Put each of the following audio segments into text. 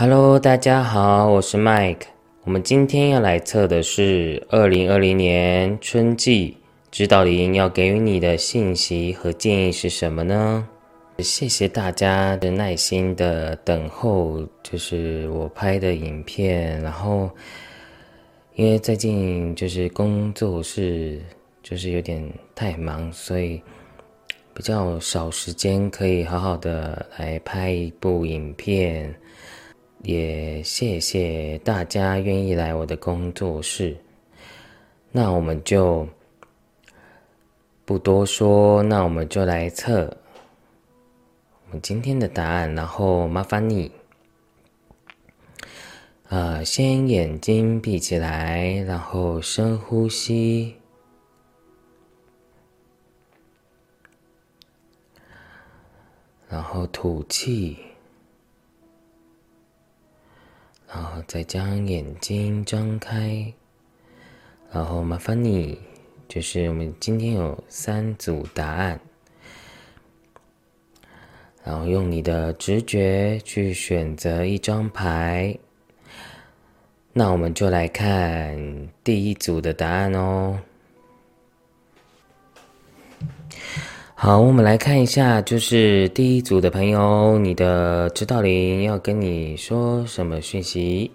Hello，大家好，我是 Mike。我们今天要来测的是二零二零年春季指导灵要给予你的信息和建议是什么呢？谢谢大家的耐心的等候，就是我拍的影片。然后，因为最近就是工作是就是有点太忙，所以比较少时间可以好好的来拍一部影片。也谢谢大家愿意来我的工作室。那我们就不多说，那我们就来测我们今天的答案。然后麻烦你，呃，先眼睛闭起来，然后深呼吸，然后吐气。然后再将眼睛张开，然后麻烦你，就是我们今天有三组答案，然后用你的直觉去选择一张牌。那我们就来看第一组的答案哦。好，我们来看一下，就是第一组的朋友，你的指导灵要跟你说什么讯息？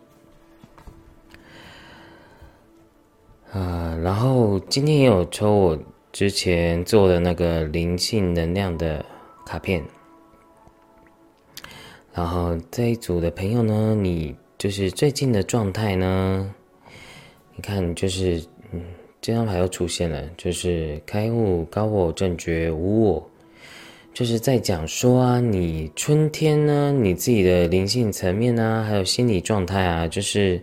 啊，然后今天也有抽我之前做的那个灵性能量的卡片，然后这一组的朋友呢，你就是最近的状态呢？你看，就是嗯。这张牌又出现了，就是开悟、高我、正觉、无我，就是在讲说啊，你春天呢，你自己的灵性层面啊，还有心理状态啊，就是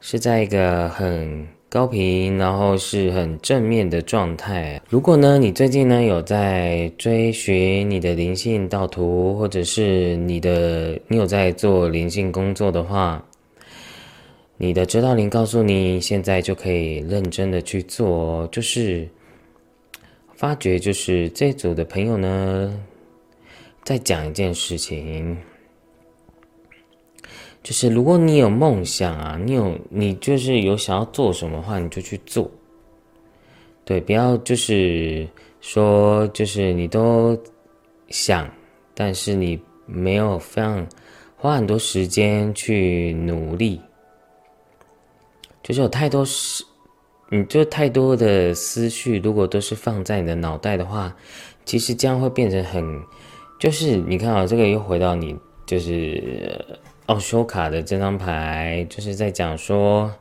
是在一个很高频，然后是很正面的状态。如果呢，你最近呢有在追寻你的灵性道途，或者是你的你有在做灵性工作的话。你的指导灵告诉你，现在就可以认真的去做，就是发觉，就是这组的朋友呢，在讲一件事情，就是如果你有梦想啊，你有你就是有想要做什么话，你就去做，对，不要就是说就是你都想，但是你没有非常花很多时间去努力。就是有太多思，你就太多的思绪，如果都是放在你的脑袋的话，其实这样会变成很，就是你看啊，这个又回到你就是奥修卡的这张牌，就是在讲说，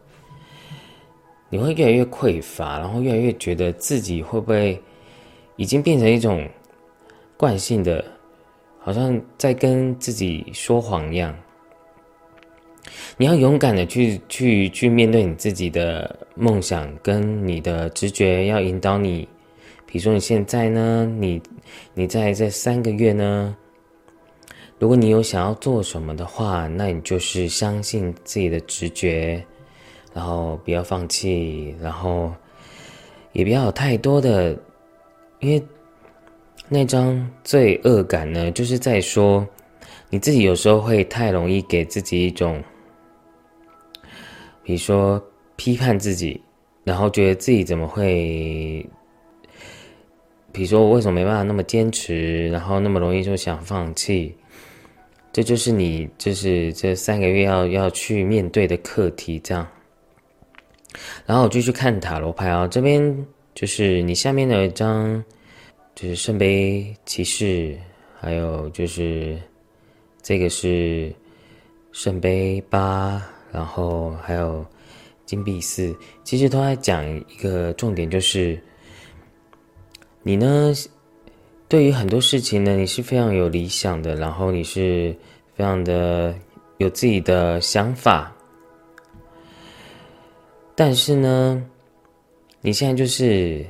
你会越来越匮乏，然后越来越觉得自己会不会已经变成一种惯性的，好像在跟自己说谎一样。你要勇敢的去去去面对你自己的梦想，跟你的直觉要引导你。比如说你现在呢，你你在这三个月呢，如果你有想要做什么的话，那你就是相信自己的直觉，然后不要放弃，然后也不要有太多的，因为那张罪恶感呢，就是在说你自己有时候会太容易给自己一种。比如说批判自己，然后觉得自己怎么会，比如说我为什么没办法那么坚持，然后那么容易就想放弃，这就是你就是这三个月要要去面对的课题。这样，然后我就去看塔罗牌啊，这边就是你下面的一张，就是圣杯骑士，还有就是这个是圣杯八。然后还有金币四，其实都在讲一个重点，就是你呢，对于很多事情呢，你是非常有理想的，然后你是非常的有自己的想法，但是呢，你现在就是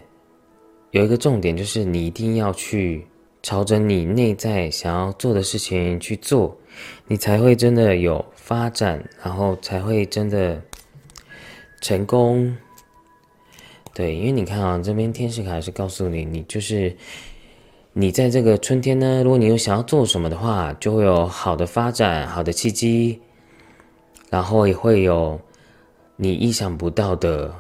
有一个重点，就是你一定要去朝着你内在想要做的事情去做，你才会真的有。发展，然后才会真的成功。对，因为你看啊，这边天使卡是告诉你，你就是你在这个春天呢，如果你有想要做什么的话，就会有好的发展、好的契机，然后也会有你意想不到的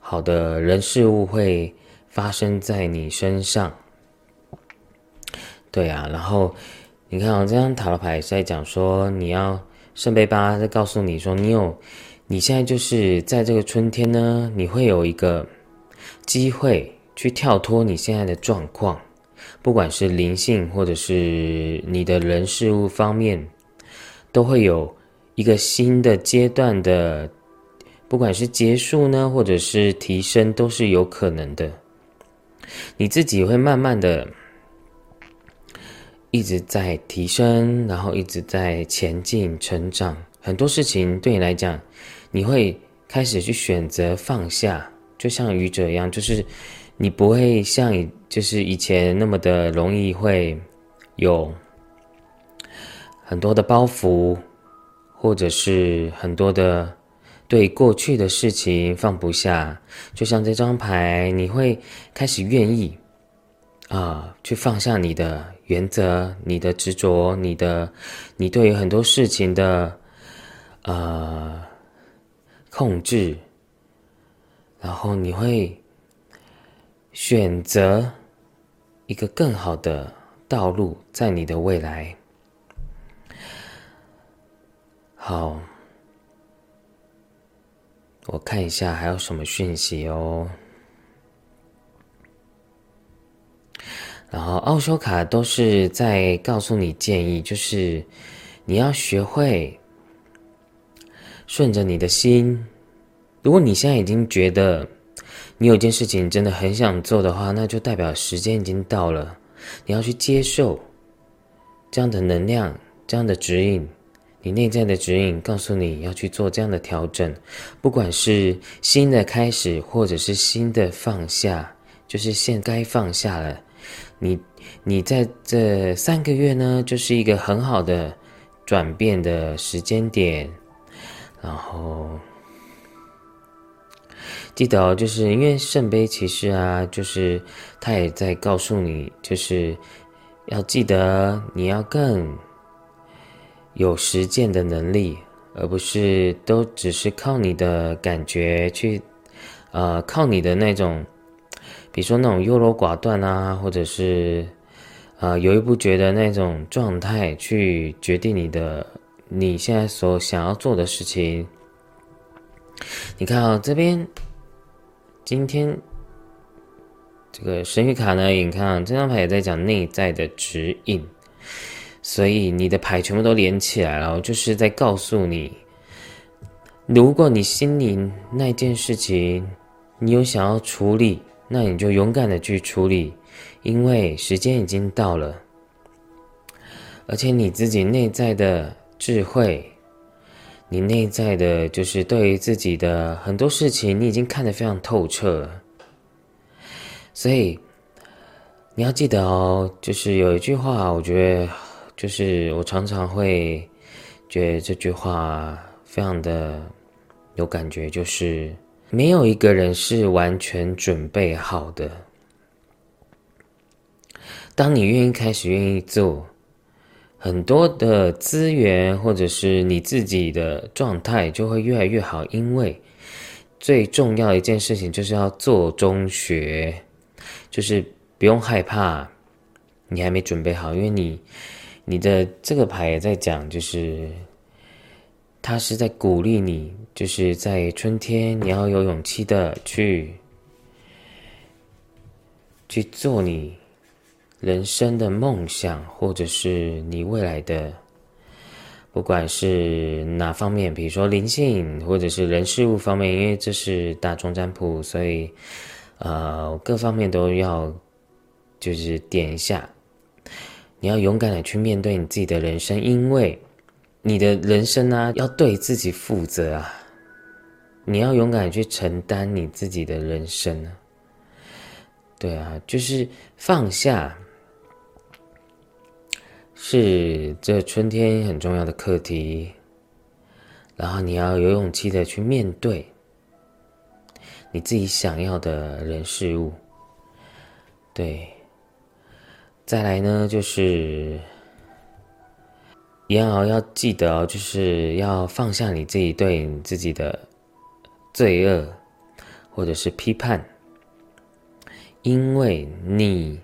好的人事物会发生在你身上。对啊，然后你看啊，这张塔罗牌是在讲说，你要圣杯八在告诉你说，你有你现在就是在这个春天呢，你会有一个机会去跳脱你现在的状况。不管是灵性，或者是你的人事物方面，都会有一个新的阶段的，不管是结束呢，或者是提升，都是有可能的。你自己会慢慢的一直在提升，然后一直在前进、成长。很多事情对你来讲，你会开始去选择放下，就像愚者一样，就是你不会像以。就是以前那么的容易会有很多的包袱，或者是很多的对过去的事情放不下，就像这张牌，你会开始愿意啊去放下你的原则、你的执着、你的你对于很多事情的呃控制，然后你会。选择一个更好的道路，在你的未来。好，我看一下还有什么讯息哦。然后奥修卡都是在告诉你建议，就是你要学会顺着你的心。如果你现在已经觉得。你有件事情真的很想做的话，那就代表时间已经到了。你要去接受这样的能量，这样的指引，你内在的指引告诉你要去做这样的调整。不管是新的开始，或者是新的放下，就是现该放下了。你你在这三个月呢，就是一个很好的转变的时间点，然后。记得哦，就是因为圣杯骑士啊，就是他也在告诉你，就是要记得你要更有实践的能力，而不是都只是靠你的感觉去，呃，靠你的那种，比如说那种优柔寡断啊，或者是啊犹豫不决的那种状态去决定你的你现在所想要做的事情。你看啊，这边。今天这个神谕卡呢，你看这张牌也在讲内在的指引，所以你的牌全部都连起来了，就是在告诉你，如果你心里那件事情你有想要处理，那你就勇敢的去处理，因为时间已经到了，而且你自己内在的智慧。你内在的，就是对于自己的很多事情，你已经看得非常透彻了。所以你要记得哦，就是有一句话，我觉得就是我常常会觉得这句话非常的有感觉，就是没有一个人是完全准备好的。当你愿意开始，愿意做。很多的资源，或者是你自己的状态就会越来越好，因为最重要的一件事情就是要做中学，就是不用害怕你还没准备好，因为你你的这个牌也在讲，就是他是在鼓励你，就是在春天你要有勇气的去去做你。人生的梦想，或者是你未来的，不管是哪方面，比如说灵性，或者是人事物方面，因为这是大众占卜，所以呃，各方面都要就是点一下。你要勇敢的去面对你自己的人生，因为你的人生呢，要对自己负责啊！你要勇敢去承担你自己的人生啊！对啊，就是放下。是这春天很重要的课题，然后你要有勇气的去面对你自己想要的人事物，对，再来呢，就是也好要记得哦，就是要放下你自己对你自己的罪恶或者是批判，因为你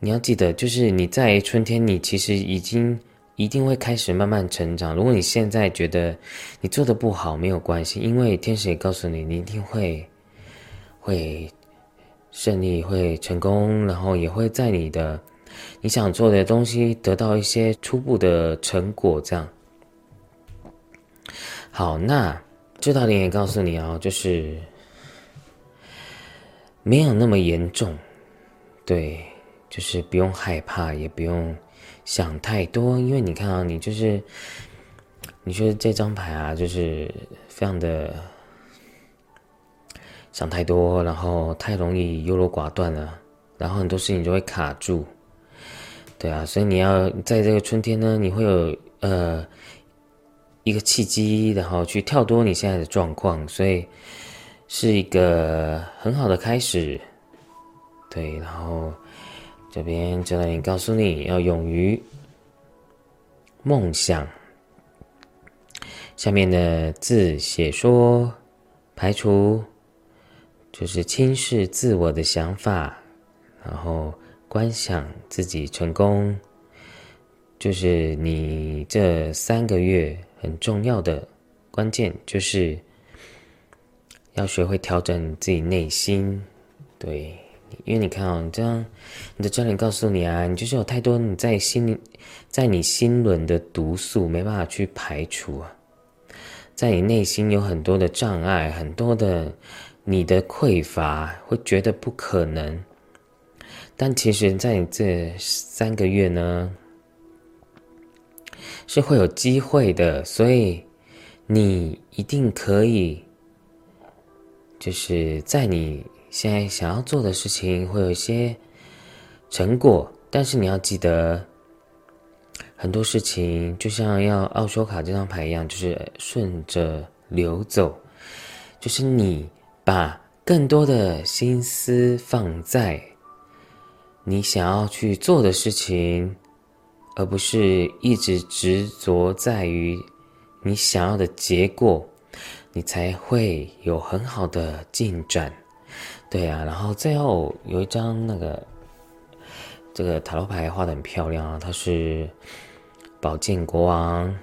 你要记得，就是你在春天，你其实已经。一定会开始慢慢成长。如果你现在觉得你做的不好，没有关系，因为天使也告诉你，你一定会会胜利，会成功，然后也会在你的你想做的东西得到一些初步的成果。这样好，那这道灵也告诉你哦，就是没有那么严重，对，就是不用害怕，也不用。想太多，因为你看啊，你就是，你说这张牌啊，就是非常的想太多，然后太容易优柔寡断了，然后很多事情就会卡住，对啊，所以你要在这个春天呢，你会有呃一个契机，然后去跳脱你现在的状况，所以是一个很好的开始，对，然后。这边就让你告诉你要勇于梦想。下面的字写说，排除就是轻视自我的想法，然后观想自己成功，就是你这三个月很重要的关键，就是要学会调整自己内心，对。因为你看啊，你这样，你的教练告诉你啊，你就是有太多你在心里，在你心轮的毒素没办法去排除啊，在你内心有很多的障碍，很多的你的匮乏，会觉得不可能。但其实，在这三个月呢，是会有机会的，所以你一定可以，就是在你。现在想要做的事情会有一些成果，但是你要记得，很多事情就像要奥修卡这张牌一样，就是顺着流走，就是你把更多的心思放在你想要去做的事情，而不是一直执着在于你想要的结果，你才会有很好的进展。对啊，然后最后有一张那个这个塔罗牌画的很漂亮啊，它是宝剑国王。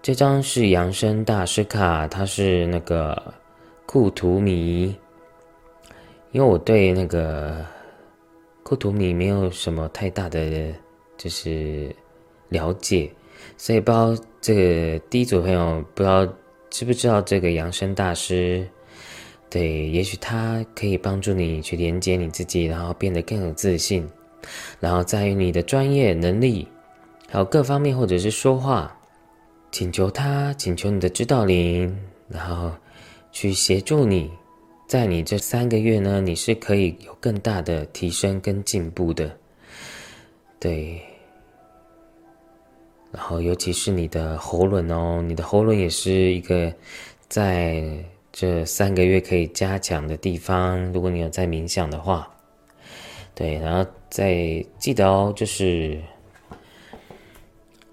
这张是扬声大师卡，它是那个库图米。因为我对那个库图米没有什么太大的就是了解，所以不知道这个第一组朋友不知道知不知道这个扬声大师。对，也许它可以帮助你去连接你自己，然后变得更有自信，然后在于你的专业能力，还有各方面，或者是说话，请求他，请求你的指导灵，然后去协助你，在你这三个月呢，你是可以有更大的提升跟进步的。对，然后尤其是你的喉咙哦，你的喉咙也是一个在。这三个月可以加强的地方，如果你有在冥想的话，对，然后再记得哦，就是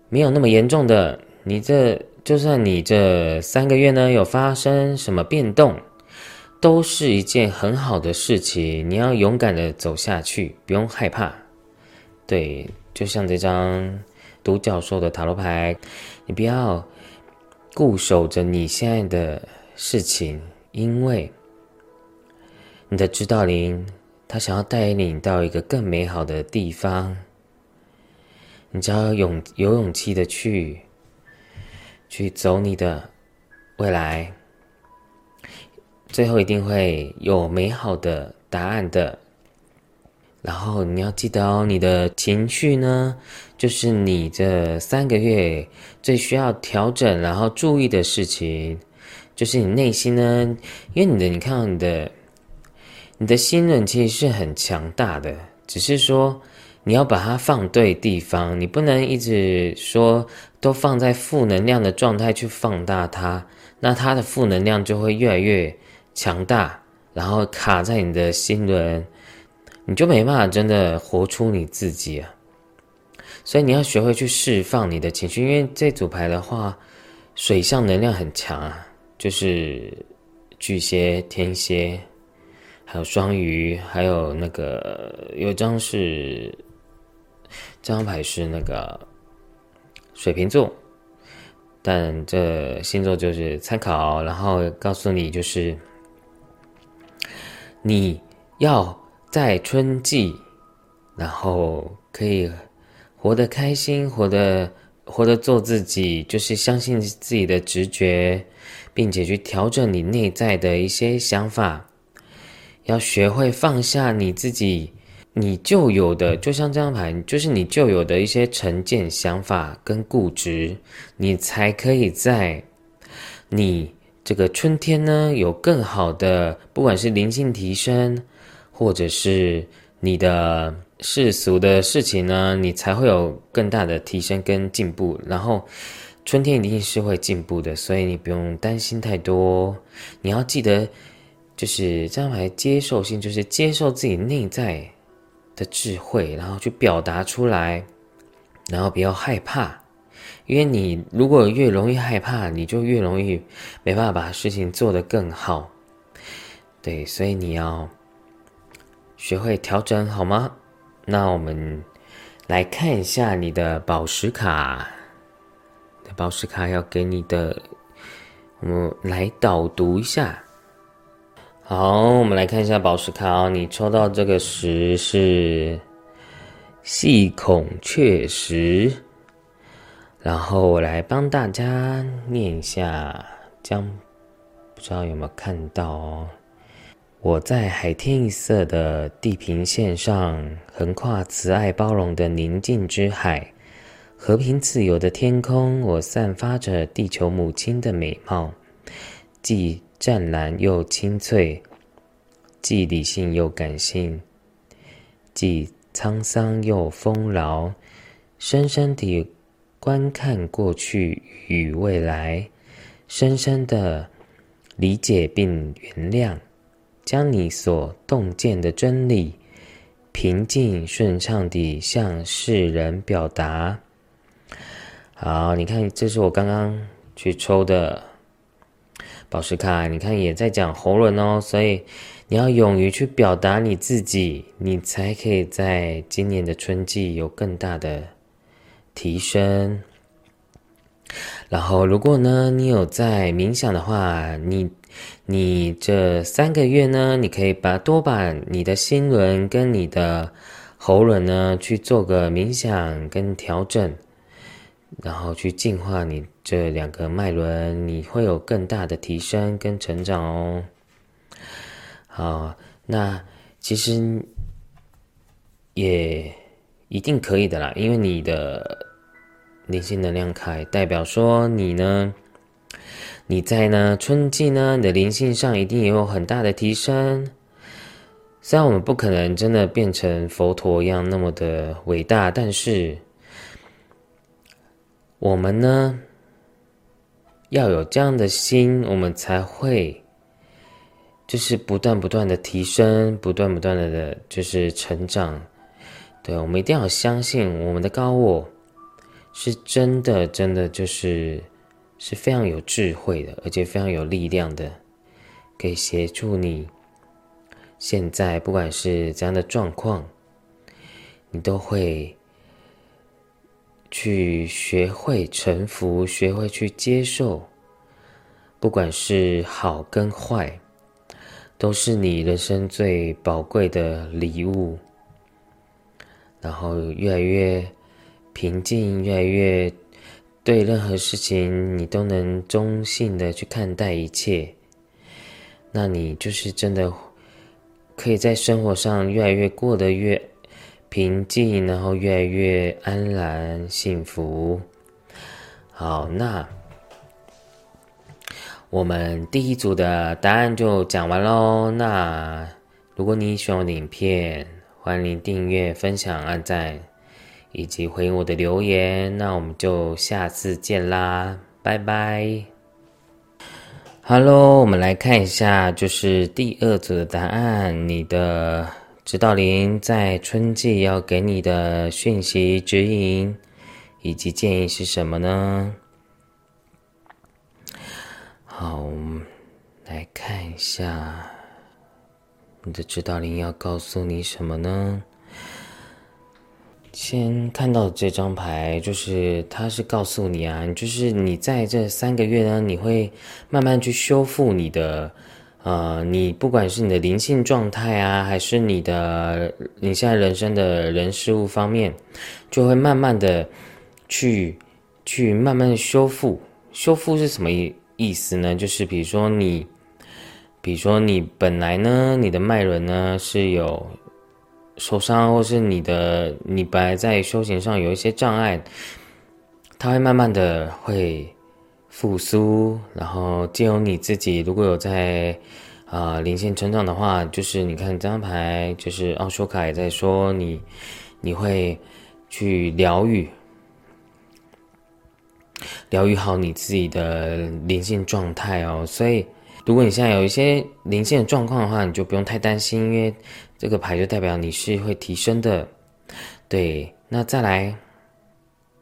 没有那么严重的。你这就算你这三个月呢有发生什么变动，都是一件很好的事情。你要勇敢的走下去，不用害怕。对，就像这张独角兽的塔罗牌，你不要固守着你现在的。事情，因为你的指导灵，他想要带领你到一个更美好的地方。你只要勇有勇气的去，去走你的未来，最后一定会有美好的答案的。然后你要记得哦，你的情绪呢，就是你这三个月最需要调整，然后注意的事情。就是你内心呢，因为你的，你看到你的，你的心轮其实是很强大的，只是说你要把它放对地方，你不能一直说都放在负能量的状态去放大它，那它的负能量就会越来越强大，然后卡在你的心轮，你就没办法真的活出你自己啊。所以你要学会去释放你的情绪，因为这组牌的话，水象能量很强啊，就是巨蟹、天蝎，还有双鱼，还有那个有张是这张牌是那个水瓶座，但这星座就是参考，然后告诉你就是你要在春季，然后可以。活得开心，活得活得做自己，就是相信自己的直觉，并且去调整你内在的一些想法。要学会放下你自己，你旧有的，就像这张牌，就是你旧有的一些成见、想法跟固执，你才可以在你这个春天呢，有更好的，不管是灵性提升，或者是你的。世俗的事情呢，你才会有更大的提升跟进步。然后，春天一定是会进步的，所以你不用担心太多。你要记得，就是这样来接受性，就是接受自己内在的智慧，然后去表达出来，然后不要害怕，因为你如果越容易害怕，你就越容易没办法把事情做得更好。对，所以你要学会调整，好吗？那我们来看一下你的宝石卡，宝石卡要给你的，我们来导读一下。好，我们来看一下宝石卡哦。你抽到这个石是细孔雀石，然后我来帮大家念一下，将不知道有没有看到哦。我在海天一色的地平线上，横跨慈爱包容的宁静之海，和平自由的天空。我散发着地球母亲的美貌，既湛蓝又清脆，既理性又感性，既沧桑又丰饶。深深地观看过去与未来，深深的理解并原谅。将你所洞见的真理，平静顺畅地向世人表达。好，你看，这是我刚刚去抽的宝石卡，你看也在讲喉咙哦，所以你要勇于去表达你自己，你才可以在今年的春季有更大的提升。然后，如果呢，你有在冥想的话，你。你这三个月呢，你可以把多把你的心轮跟你的喉轮呢去做个冥想跟调整，然后去净化你这两个脉轮，你会有更大的提升跟成长哦。好，那其实也一定可以的啦，因为你的灵性能量卡代表说你呢。你在呢春季呢，你的灵性上一定也有很大的提升。虽然我们不可能真的变成佛陀一样那么的伟大，但是我们呢要有这样的心，我们才会就是不断不断的提升，不断不断的的就是成长。对，我们一定要相信我们的高我是真的，真的就是。是非常有智慧的，而且非常有力量的，可以协助你。现在不管是怎样的状况，你都会去学会臣服，学会去接受。不管是好跟坏，都是你人生最宝贵的礼物。然后越来越平静，越来越。对任何事情，你都能中性的去看待一切，那你就是真的可以在生活上越来越过得越平静，然后越来越安然幸福。好，那我们第一组的答案就讲完喽。那如果你喜欢我的影片，欢迎订阅、分享、按赞。以及回应我的留言，那我们就下次见啦，拜拜。Hello，我们来看一下，就是第二组的答案，你的指导灵在春季要给你的讯息指引以及建议是什么呢？好，我们来看一下，你的指导灵要告诉你什么呢？先看到这张牌，就是它是告诉你啊，就是你在这三个月呢，你会慢慢去修复你的，呃，你不管是你的灵性状态啊，还是你的你现在人生的人事物方面，就会慢慢的去去慢慢的修复。修复是什么意意思呢？就是比如说你，比如说你本来呢，你的脉轮呢是有。受伤，或是你的你本来在修行上有一些障碍，它会慢慢的会复苏，然后借由你自己，如果有在啊灵性成长的话，就是你看这张牌，就是奥修卡也在说你，你会去疗愈，疗愈好你自己的灵性状态哦。所以，如果你现在有一些灵性的状况的话，你就不用太担心，因为。这个牌就代表你是会提升的，对。那再来，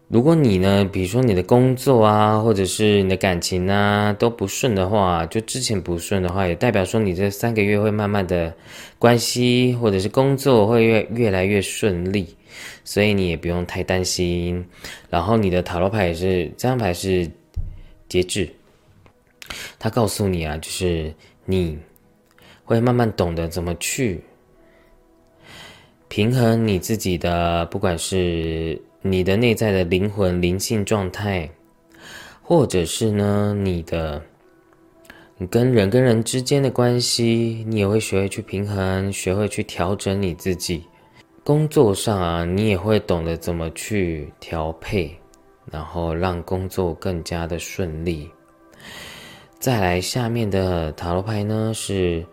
如果你呢，比如说你的工作啊，或者是你的感情啊都不顺的话，就之前不顺的话，也代表说你这三个月会慢慢的关系或者是工作会越越来越顺利，所以你也不用太担心。然后你的塔罗牌也是这张牌是节制，他告诉你啊，就是你会慢慢懂得怎么去。平衡你自己的，不管是你的内在的灵魂灵性状态，或者是呢你的，你跟人跟人之间的关系，你也会学会去平衡，学会去调整你自己。工作上啊，你也会懂得怎么去调配，然后让工作更加的顺利。再来下面的塔罗牌呢，是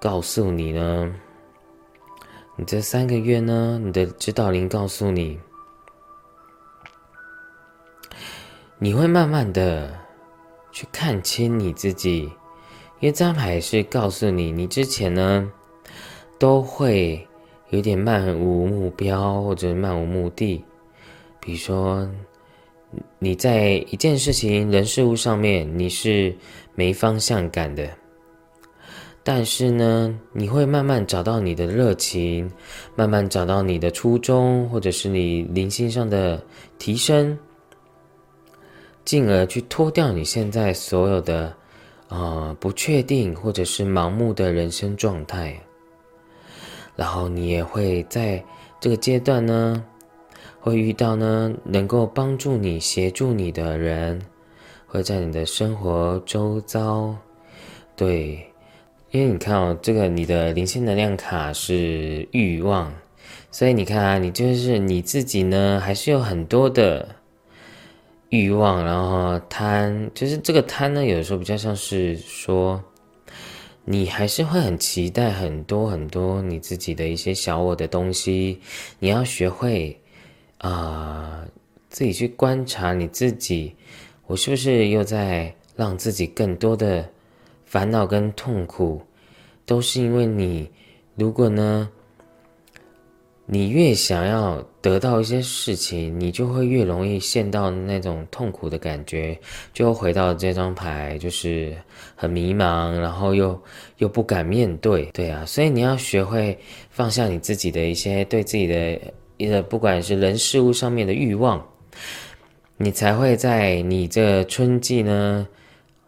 告诉你呢。你这三个月呢？你的指导灵告诉你，你会慢慢的去看清你自己，因为这张牌是告诉你，你之前呢都会有点漫无目标或者漫无目的，比如说你在一件事情、人事物上面你是没方向感的。但是呢，你会慢慢找到你的热情，慢慢找到你的初衷，或者是你灵性上的提升，进而去脱掉你现在所有的啊不确定或者是盲目的人生状态。然后你也会在这个阶段呢，会遇到呢能够帮助你、协助你的人，会在你的生活周遭，对。因为你看哦，这个你的灵性能量卡是欲望，所以你看啊，你就是你自己呢，还是有很多的欲望，然后贪，就是这个贪呢，有的时候比较像是说，你还是会很期待很多很多你自己的一些小我的东西，你要学会啊，自己去观察你自己，我是不是又在让自己更多的。烦恼跟痛苦，都是因为你，如果呢，你越想要得到一些事情，你就会越容易陷到那种痛苦的感觉，就回到这张牌，就是很迷茫，然后又又不敢面对，对啊，所以你要学会放下你自己的一些对自己的一个不管是人事物上面的欲望，你才会在你这春季呢。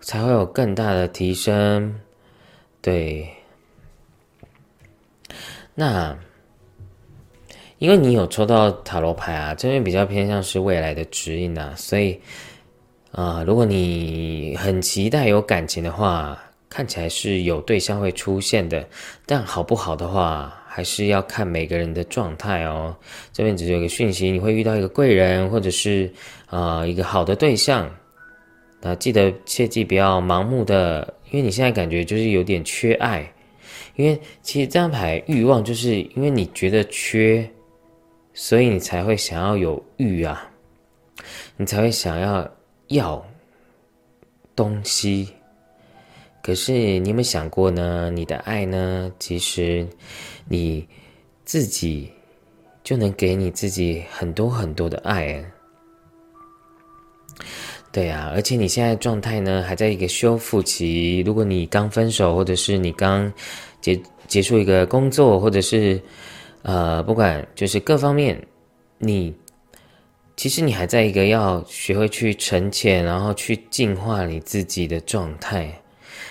才会有更大的提升，对。那因为你有抽到塔罗牌啊，这边比较偏向是未来的指引啊，所以啊，如果你很期待有感情的话，看起来是有对象会出现的，但好不好的话，还是要看每个人的状态哦。这边只是有个讯息，你会遇到一个贵人，或者是啊一个好的对象。那记得切记不要盲目的，因为你现在感觉就是有点缺爱，因为其实这张牌欲望就是因为你觉得缺，所以你才会想要有欲啊，你才会想要要东西。可是你有没有想过呢？你的爱呢？其实你自己就能给你自己很多很多的爱。对啊，而且你现在状态呢还在一个修复期。如果你刚分手，或者是你刚结结束一个工作，或者是呃，不管就是各方面，你其实你还在一个要学会去沉潜，然后去净化你自己的状态。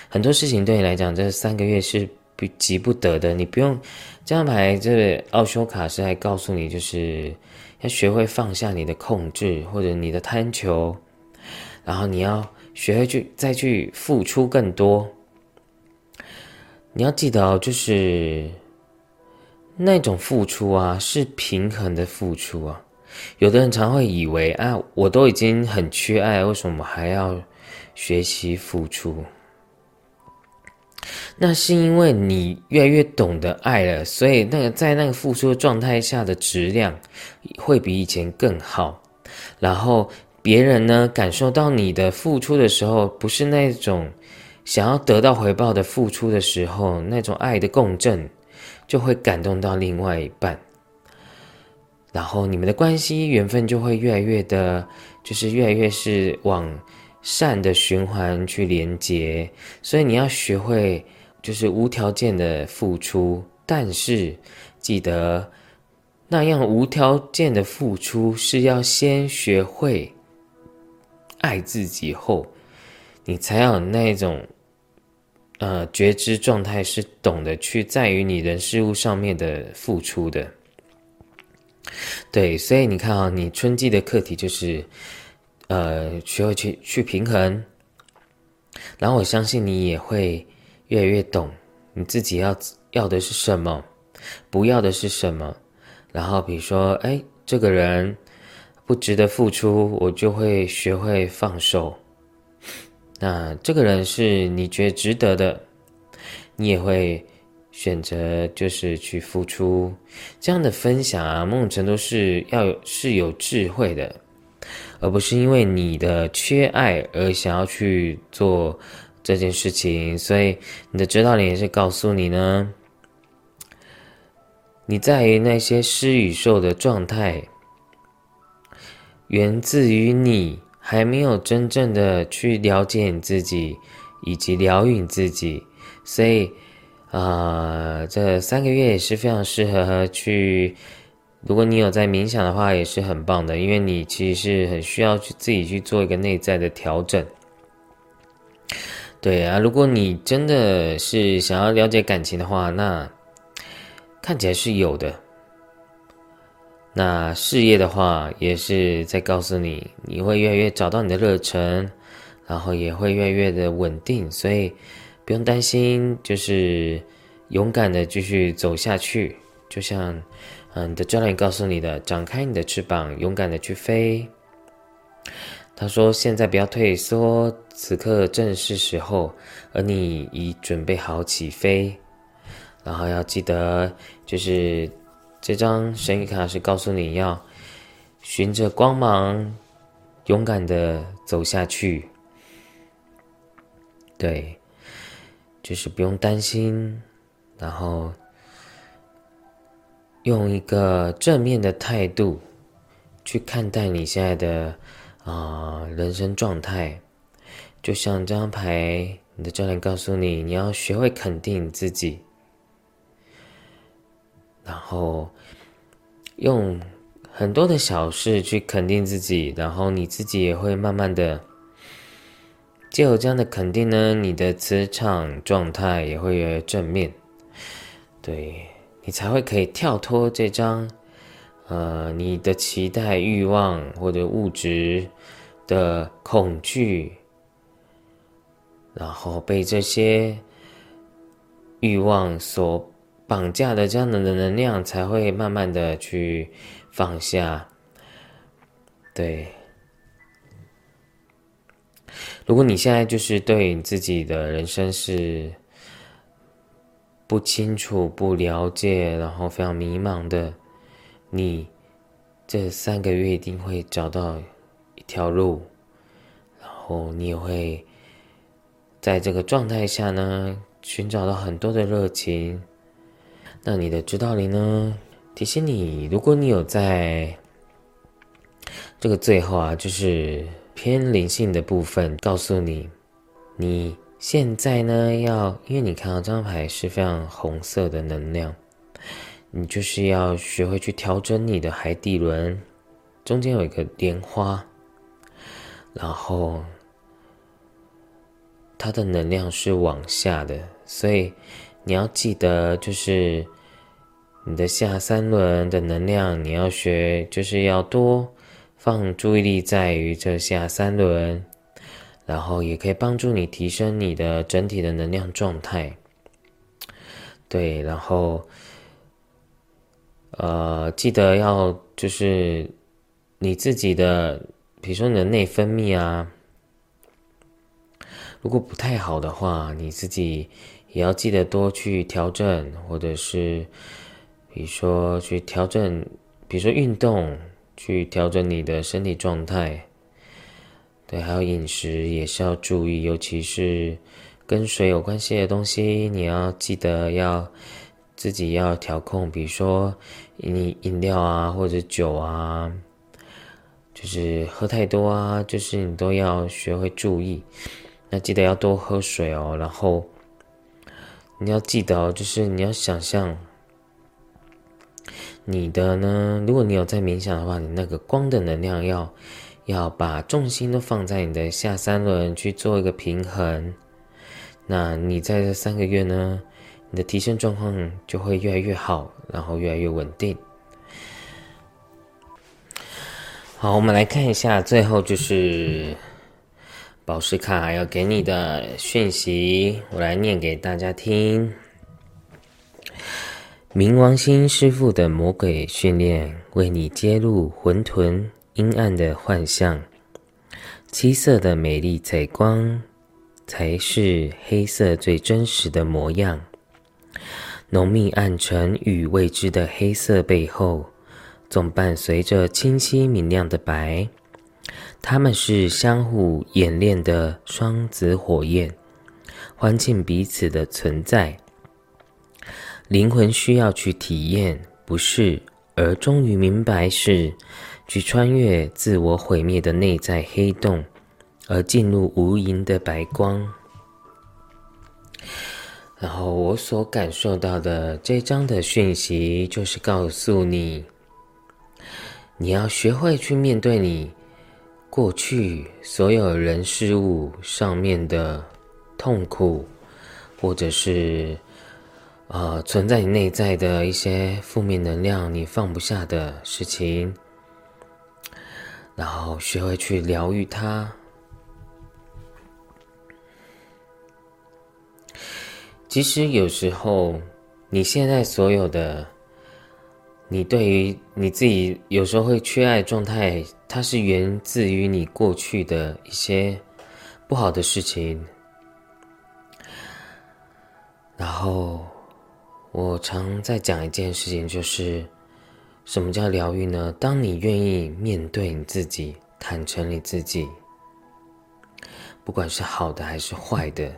很多事情对你来讲，这三个月是不急不得的。你不用这张牌，这奥修卡是来告诉你，就是要学会放下你的控制或者你的贪求。然后你要学会去再去付出更多。你要记得哦，就是那种付出啊，是平衡的付出啊。有的人常会以为啊，我都已经很缺爱，为什么还要学习付出？那是因为你越来越懂得爱了，所以那个在那个付出的状态下的质量会比以前更好。然后。别人呢感受到你的付出的时候，不是那种想要得到回报的付出的时候，那种爱的共振就会感动到另外一半，然后你们的关系缘分就会越来越的，就是越来越是往善的循环去连接。所以你要学会就是无条件的付出，但是记得那样无条件的付出是要先学会。爱自己后，你才有那种，呃，觉知状态，是懂得去在于你人事物上面的付出的。对，所以你看啊，你春季的课题就是，呃，学会去去平衡。然后我相信你也会越来越懂你自己要要的是什么，不要的是什么。然后比如说，哎，这个人。不值得付出，我就会学会放手。那这个人是你觉得值得的，你也会选择就是去付出。这样的分享啊，某种程度是要有是有智慧的，而不是因为你的缺爱而想要去做这件事情。所以你的指导灵也是告诉你呢，你在于那些施与受的状态。源自于你还没有真正的去了解你自己，以及疗愈你自己，所以，啊，这三个月也是非常适合去。如果你有在冥想的话，也是很棒的，因为你其实是很需要去自己去做一个内在的调整。对啊，如果你真的是想要了解感情的话，那看起来是有的。那事业的话，也是在告诉你，你会越来越找到你的热忱，然后也会越来越的稳定，所以不用担心，就是勇敢的继续走下去。就像，嗯，你的教练告诉你的，展开你的翅膀，勇敢的去飞。他说：“现在不要退缩，此刻正是时候，而你已准备好起飞。然后要记得，就是。”这张神谕卡是告诉你要循着光芒，勇敢的走下去。对，就是不用担心，然后用一个正面的态度去看待你现在的啊人生状态。就像这张牌，你的教练告诉你，你要学会肯定自己。然后用很多的小事去肯定自己，然后你自己也会慢慢的，借有这样的肯定呢，你的磁场状态也会越来越正面，对你才会可以跳脱这张，呃，你的期待、欲望或者物质的恐惧，然后被这些欲望所。绑架的这样的能量才会慢慢的去放下。对，如果你现在就是对你自己的人生是不清楚、不了解，然后非常迷茫的，你这三个月一定会找到一条路，然后你也会在这个状态下呢，寻找到很多的热情。那你的指导灵呢，提醒你，如果你有在这个最后啊，就是偏灵性的部分，告诉你，你现在呢要，因为你看到这张牌是非常红色的能量，你就是要学会去调整你的海底轮，中间有一个莲花，然后它的能量是往下的，所以你要记得就是。你的下三轮的能量，你要学，就是要多放注意力在于这下三轮，然后也可以帮助你提升你的整体的能量状态。对，然后，呃，记得要就是你自己的，比如说你的内分泌啊，如果不太好的话，你自己也要记得多去调整，或者是。比如说去调整，比如说运动，去调整你的身体状态。对，还有饮食也是要注意，尤其是跟水有关系的东西，你要记得要自己要调控。比如说你饮料啊，或者酒啊，就是喝太多啊，就是你都要学会注意。那记得要多喝水哦，然后你要记得哦，就是你要想象。你的呢？如果你有在冥想的话，你那个光的能量要要把重心都放在你的下三轮去做一个平衡。那你在这三个月呢，你的提升状况就会越来越好，然后越来越稳定。好，我们来看一下，最后就是宝石卡要给你的讯息，我来念给大家听。冥王星师傅的魔鬼训练，为你揭露混沌阴暗的幻象。七色的美丽彩光，才是黑色最真实的模样。浓密暗沉与未知的黑色背后，总伴随着清晰明亮的白。它们是相互演练的双子火焰，欢庆彼此的存在。灵魂需要去体验，不是而终于明白是去穿越自我毁灭的内在黑洞，而进入无垠的白光。然后我所感受到的这张的讯息，就是告诉你，你要学会去面对你过去所有人事物上面的痛苦，或者是。呃，存在你内在的一些负面能量，你放不下的事情，然后学会去疗愈它。其实有时候，你现在所有的，你对于你自己有时候会缺爱状态，它是源自于你过去的一些不好的事情，然后。我常在讲一件事情，就是什么叫疗愈呢？当你愿意面对你自己，坦诚你自己，不管是好的还是坏的，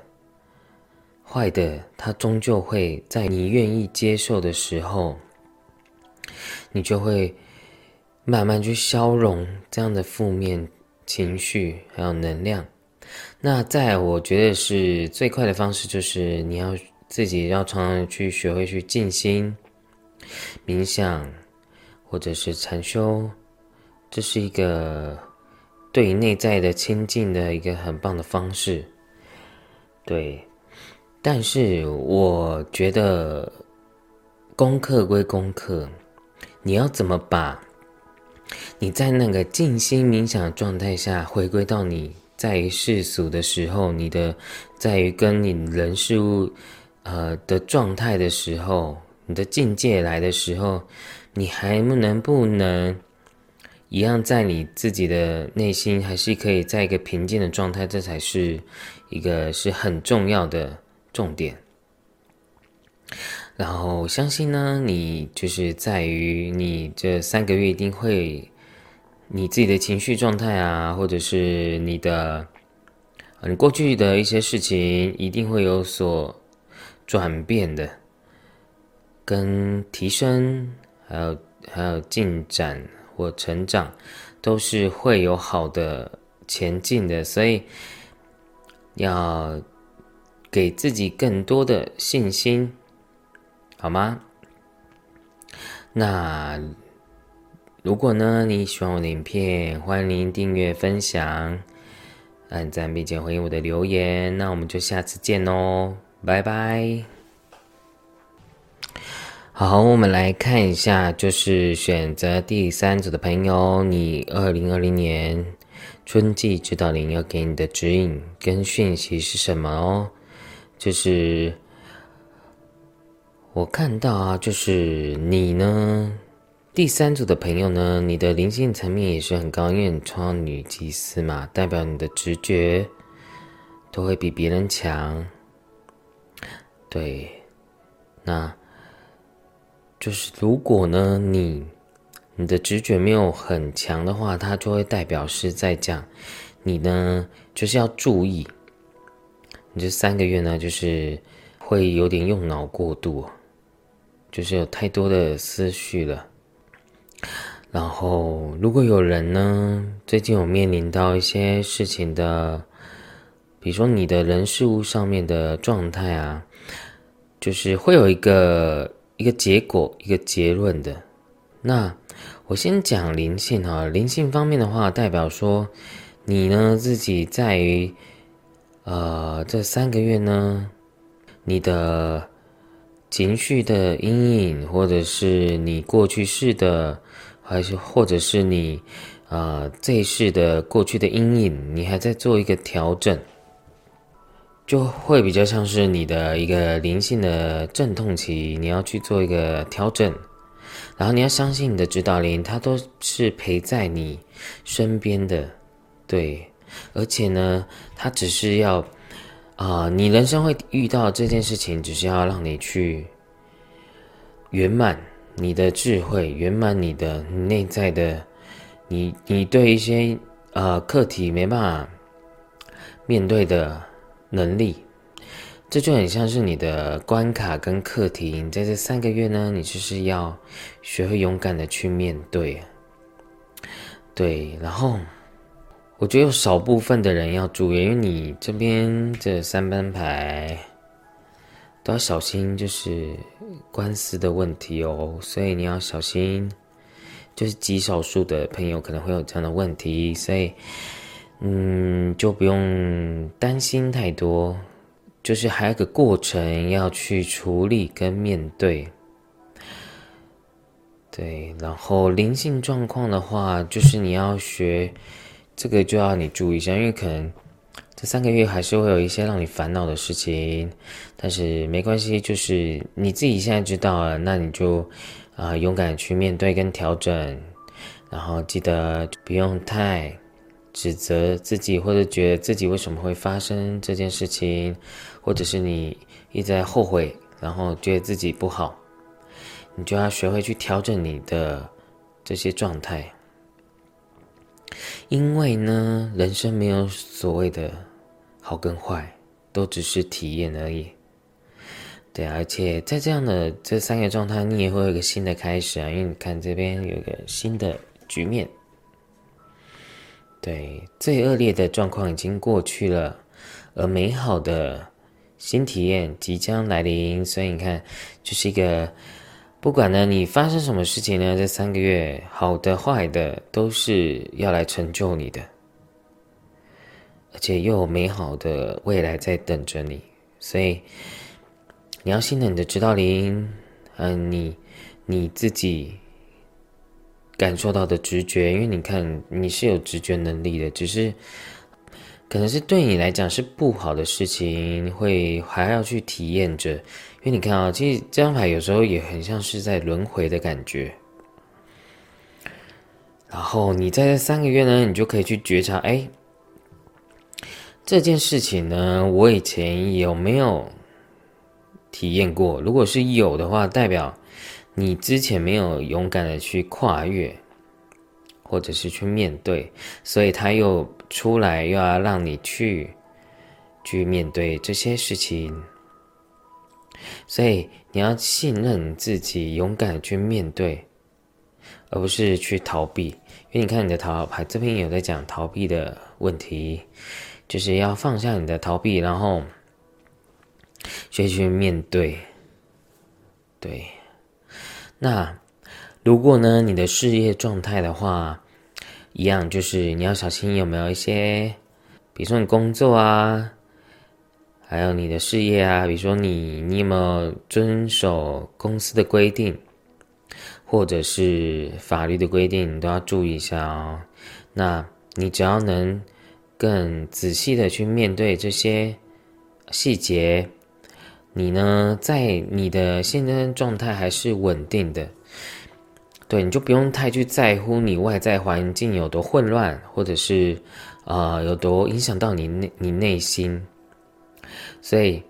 坏的它终究会在你愿意接受的时候，你就会慢慢去消融这样的负面情绪还有能量。那在我觉得是最快的方式，就是你要。自己要常常去学会去静心、冥想，或者是禅修，这是一个对内在的亲近的一个很棒的方式。对，但是我觉得功课归功课，你要怎么把你在那个静心冥想状态下回归到你在世俗的时候，你的在于跟你人事物。呃的状态的时候，你的境界来的时候，你还不能不能一样在你自己的内心，还是可以在一个平静的状态，这才是一个是很重要的重点。然后相信呢，你就是在于你这三个月一定会，你自己的情绪状态啊，或者是你的，你过去的一些事情，一定会有所。转变的，跟提升，还有还有进展或成长，都是会有好的前进的，所以要给自己更多的信心，好吗？那如果呢你喜欢我的影片，欢迎您订阅、分享、按赞并且回应我的留言。那我们就下次见哦，拜拜。好，我们来看一下，就是选择第三组的朋友，你二零二零年春季指导灵要给你的指引跟讯息是什么哦？就是我看到啊，就是你呢，第三组的朋友呢，你的灵性层面也是很高，因为你创女祭司嘛，代表你的直觉都会比别人强。对，那。就是如果呢，你你的直觉没有很强的话，它就会代表是在讲你呢，就是要注意，你这三个月呢，就是会有点用脑过度，就是有太多的思绪了。然后，如果有人呢，最近有面临到一些事情的，比如说你的人事物上面的状态啊，就是会有一个。一个结果，一个结论的。那我先讲灵性哈，灵性方面的话，代表说你呢自己在于呃这三个月呢，你的情绪的阴影，或者是你过去式的，还是或者是你啊这一世的过去的阴影，你还在做一个调整。就会比较像是你的一个灵性的阵痛期，你要去做一个调整，然后你要相信你的指导灵，他都是陪在你身边的，对，而且呢，他只是要啊，你人生会遇到这件事情，只是要让你去圆满你的智慧，圆满你的内在的，你你对一些呃课题没办法面对的。能力，这就很像是你的关卡跟课题。你在这三个月呢，你就是要学会勇敢的去面对。对，然后我觉得有少部分的人要注意，因为你这边这三班牌都要小心，就是官司的问题哦。所以你要小心，就是极少数的朋友可能会有这样的问题，所以。嗯，就不用担心太多，就是还有个过程要去处理跟面对。对，然后灵性状况的话，就是你要学这个，就要你注意一下，因为可能这三个月还是会有一些让你烦恼的事情，但是没关系，就是你自己现在知道了，那你就啊勇敢去面对跟调整，然后记得不用太。指责自己，或者觉得自己为什么会发生这件事情，或者是你一直在后悔，然后觉得自己不好，你就要学会去调整你的这些状态。因为呢，人生没有所谓的好跟坏，都只是体验而已。对，而且在这样的这三个状态，你也会有一个新的开始啊，因为你看这边有一个新的局面。对，最恶劣的状况已经过去了，而美好的新体验即将来临。所以你看，就是一个不管呢你发生什么事情呢，这三个月好的坏的都是要来成就你的，而且又有美好的未来在等着你。所以你要信任你的指导灵，嗯，你你自己。感受到的直觉，因为你看你是有直觉能力的，只是可能是对你来讲是不好的事情，会还要去体验着。因为你看啊，其实这张牌有时候也很像是在轮回的感觉。然后你在这三个月呢，你就可以去觉察，哎，这件事情呢，我以前有没有体验过？如果是有的话，代表。你之前没有勇敢的去跨越，或者是去面对，所以他又出来又要让你去去面对这些事情，所以你要信任自己，勇敢的去面对而不是去逃避。因为你看你的逃牌这边有在讲逃避的问题，就是要放下你的逃避，然后学习去面对。对，那如果呢你的事业状态的话，一样就是你要小心有没有一些，比如说你工作啊。还有你的事业啊，比如说你，你有没有遵守公司的规定，或者是法律的规定，你都要注意一下哦。那你只要能更仔细的去面对这些细节，你呢，在你的现在状态还是稳定的，对，你就不用太去在乎你外在环境有多混乱，或者是啊有多影响到你内你内心。所以，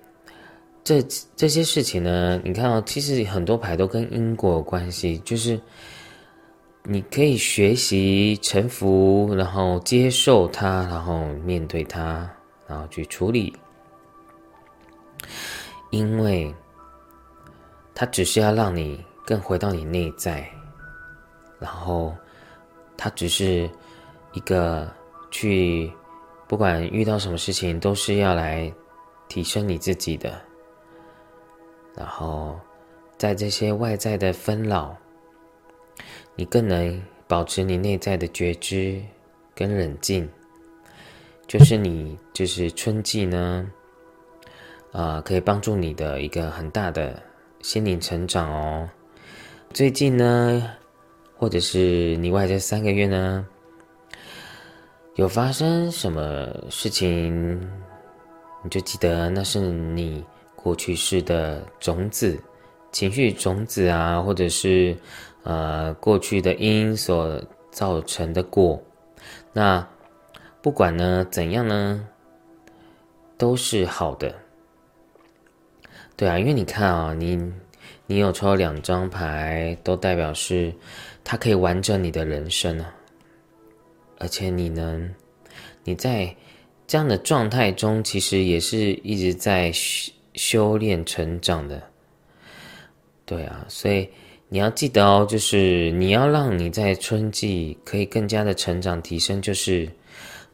这这些事情呢，你看哦，其实很多牌都跟因果有关系，就是你可以学习臣服，然后接受它，然后面对它，然后去处理，因为它只是要让你更回到你内在，然后它只是一个去，不管遇到什么事情，都是要来。提升你自己的，然后在这些外在的纷扰，你更能保持你内在的觉知跟冷静。就是你，就是春季呢，啊，可以帮助你的一个很大的心灵成长哦。最近呢，或者是你外这三个月呢，有发生什么事情？你就记得那是你过去式的种子、情绪种子啊，或者是呃过去的因所造成的果。那不管呢怎样呢，都是好的。对啊，因为你看啊，你你有抽两张牌，都代表是它可以完整你的人生啊，而且你能你在。这样的状态中，其实也是一直在修修炼成长的，对啊，所以你要记得哦，就是你要让你在春季可以更加的成长提升，就是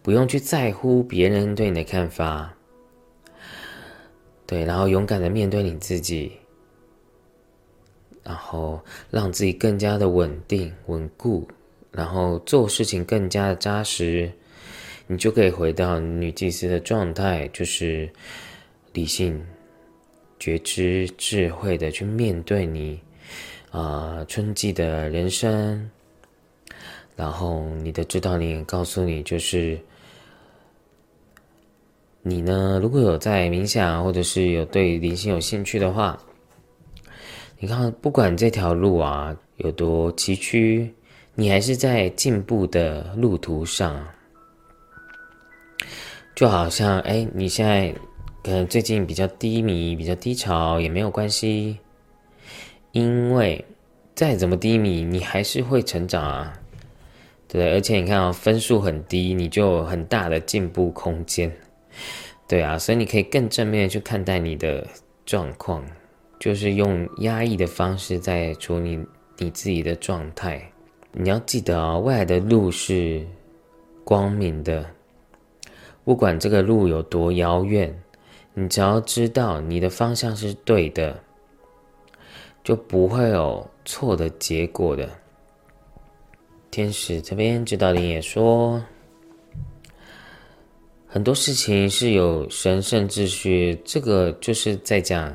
不用去在乎别人对你的看法，对，然后勇敢的面对你自己，然后让自己更加的稳定稳固，然后做事情更加的扎实。你就可以回到女祭司的状态，就是理性、觉知、智慧的去面对你啊春季的人生。然后你的指导灵告诉你，就是你呢，如果有在冥想，或者是有对灵性有兴趣的话，你看，不管这条路啊有多崎岖，你还是在进步的路途上。就好像，哎，你现在可能最近比较低迷、比较低潮也没有关系，因为再怎么低迷，你还是会成长啊，对而且你看啊，分数很低，你就有很大的进步空间，对啊，所以你可以更正面去看待你的状况，就是用压抑的方式在处理你自己的状态。你要记得啊，未来的路是光明的。不管这个路有多遥远，你只要知道你的方向是对的，就不会有错的结果的。天使这边指导灵也说，很多事情是有神圣秩序，这个就是在讲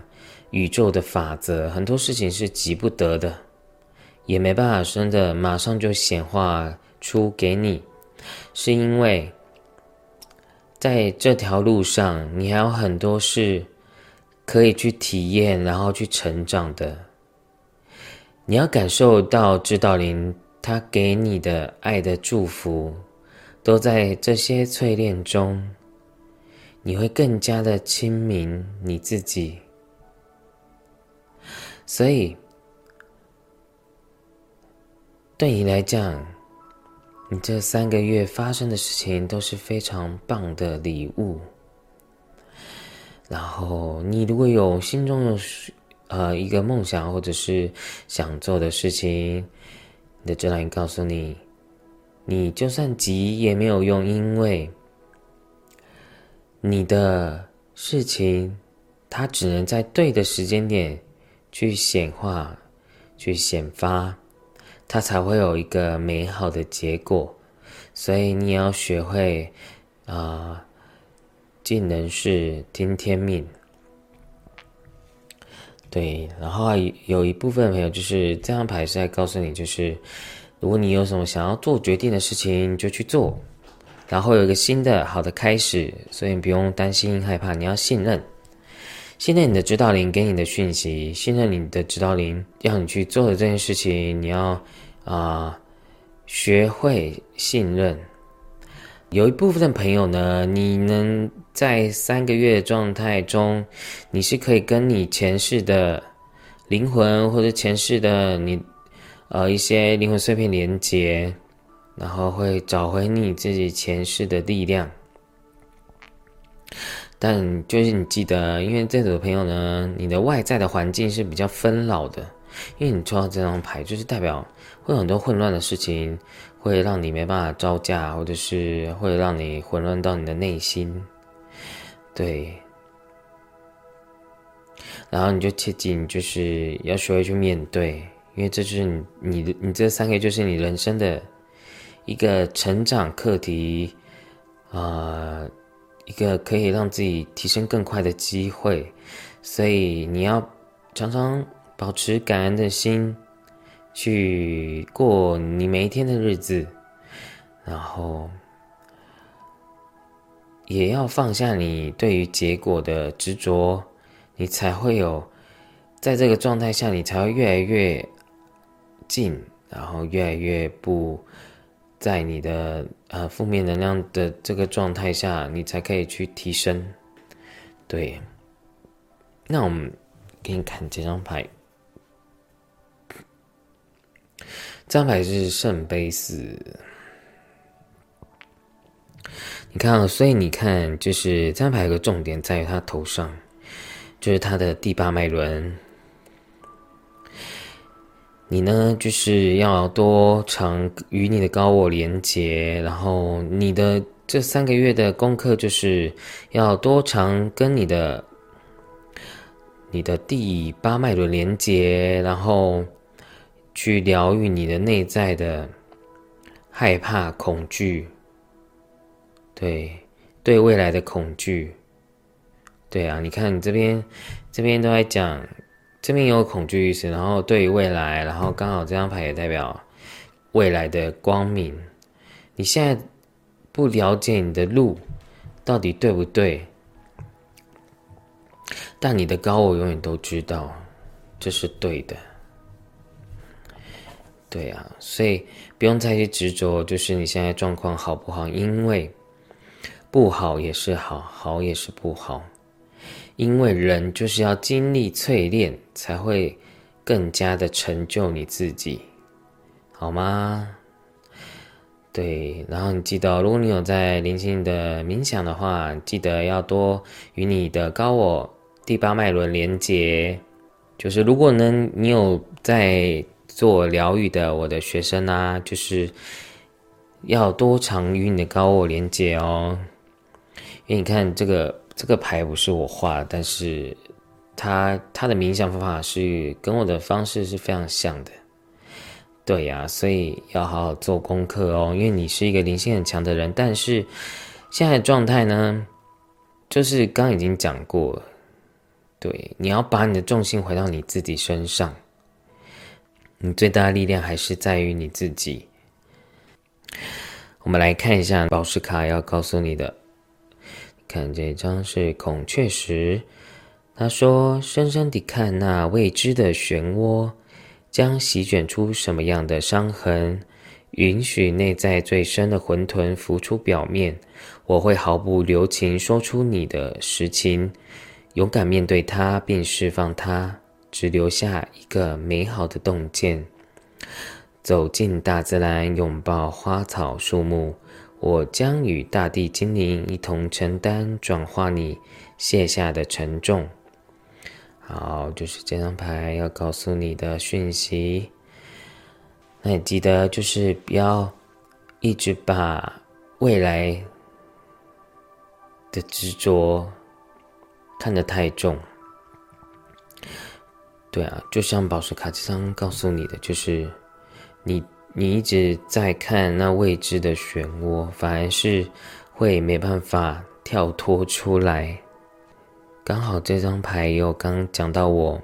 宇宙的法则。很多事情是急不得的，也没办法真的马上就显化出给你，是因为。在这条路上，你还有很多事可以去体验，然后去成长的。你要感受到指导灵他给你的爱的祝福，都在这些淬炼中，你会更加的亲民你自己。所以，对你来讲。你这三个月发生的事情都是非常棒的礼物。然后，你如果有心中有呃一个梦想或者是想做的事情，你的指导灵告诉你，你就算急也没有用，因为你的事情，它只能在对的时间点去显化、去显发，它才会有一个美好的结果。所以你也要学会啊，尽能事，听天命。对，然后有一部分朋友就是这张牌是在告诉你，就是如果你有什么想要做决定的事情，就去做，然后有一个新的好的开始，所以你不用担心害怕，你要信任，信任你的指导灵给你的讯息，信任你的指导灵要你去做的这件事情，你要啊学会信任。有一部分的朋友呢，你能在三个月状态中，你是可以跟你前世的灵魂或者前世的你，呃，一些灵魂碎片连接，然后会找回你自己前世的力量。但就是你记得，因为这组朋友呢，你的外在的环境是比较纷扰的，因为你抽到这张牌，就是代表会有很多混乱的事情。会让你没办法招架，或者是会让你混乱到你的内心，对。然后你就切记，你就是要学会去面对，因为这就是你你的你这三个就是你人生的一个成长课题，啊，一个可以让自己提升更快的机会，所以你要常常保持感恩的心。去过你每一天的日子，然后也要放下你对于结果的执着，你才会有在这个状态下，你才会越来越近，然后越来越不在你的呃负面能量的这个状态下，你才可以去提升。对，那我们给你看这张牌。这张牌是圣杯四，你看，所以你看，就是这张牌有个重点在于他头上，就是他的第八脉轮。你呢，就是要多常与你的高我连接，然后你的这三个月的功课就是要多常跟你的你的第八脉轮连接，然后。去疗愈你的内在的害怕、恐惧，对，对未来的恐惧，对啊，你看你这边，这边都在讲，这边有恐惧意识，然后对于未来，然后刚好这张牌也代表未来的光明。你现在不了解你的路到底对不对，但你的高我永远都知道这是对的。对啊，所以不用再去执着，就是你现在状况好不好？因为不好也是好，好也是不好。因为人就是要经历淬炼，才会更加的成就你自己，好吗？对，然后你记得，如果你有在灵性的冥想的话，记得要多与你的高我第八脉轮连接。就是如果呢，你有在。做疗愈的我的学生啊，就是要多常与你的高我连接哦。因为你看这个这个牌不是我画，但是他他的冥想方法是跟我的方式是非常像的。对呀，所以要好好做功课哦。因为你是一个灵性很强的人，但是现在的状态呢，就是刚已经讲过，对，你要把你的重心回到你自己身上。你最大的力量还是在于你自己。我们来看一下宝石卡要告诉你的。看这张是孔雀石，他说：“深深地看那未知的漩涡，将席卷出什么样的伤痕？允许内在最深的混沌浮出表面。我会毫不留情说出你的实情，勇敢面对它，并释放它。”只留下一个美好的洞见。走进大自然，拥抱花草树木，我将与大地精灵一同承担转化你卸下的沉重。好，就是这张牌要告诉你的讯息。那也记得就是不要一直把未来的执着看得太重。对啊，就像宝石卡这张告诉你的，就是你你一直在看那未知的漩涡，反而是会没办法跳脱出来。刚好这张牌又刚讲到我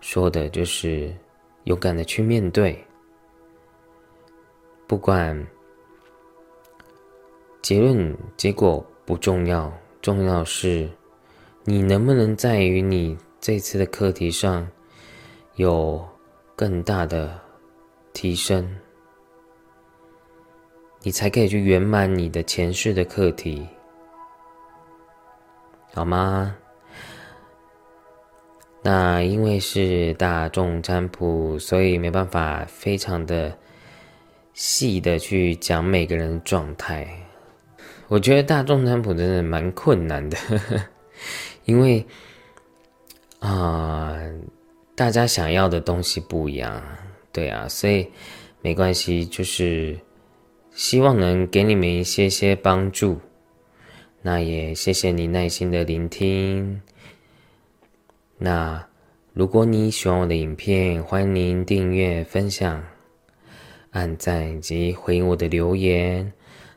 说的，就是勇敢的去面对，不管结论结果不重要，重要是你能不能在于你这次的课题上。有更大的提升，你才可以去圆满你的前世的课题，好吗？那因为是大众占卜，所以没办法非常的细的去讲每个人的状态。我觉得大众占卜真的蛮困难的，因为啊。大家想要的东西不一样，对啊，所以没关系，就是希望能给你们一些些帮助。那也谢谢你耐心的聆听。那如果你喜欢我的影片，欢迎您订阅、分享、按赞以及回应我的留言。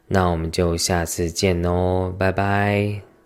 那我们就下次见哦，拜拜。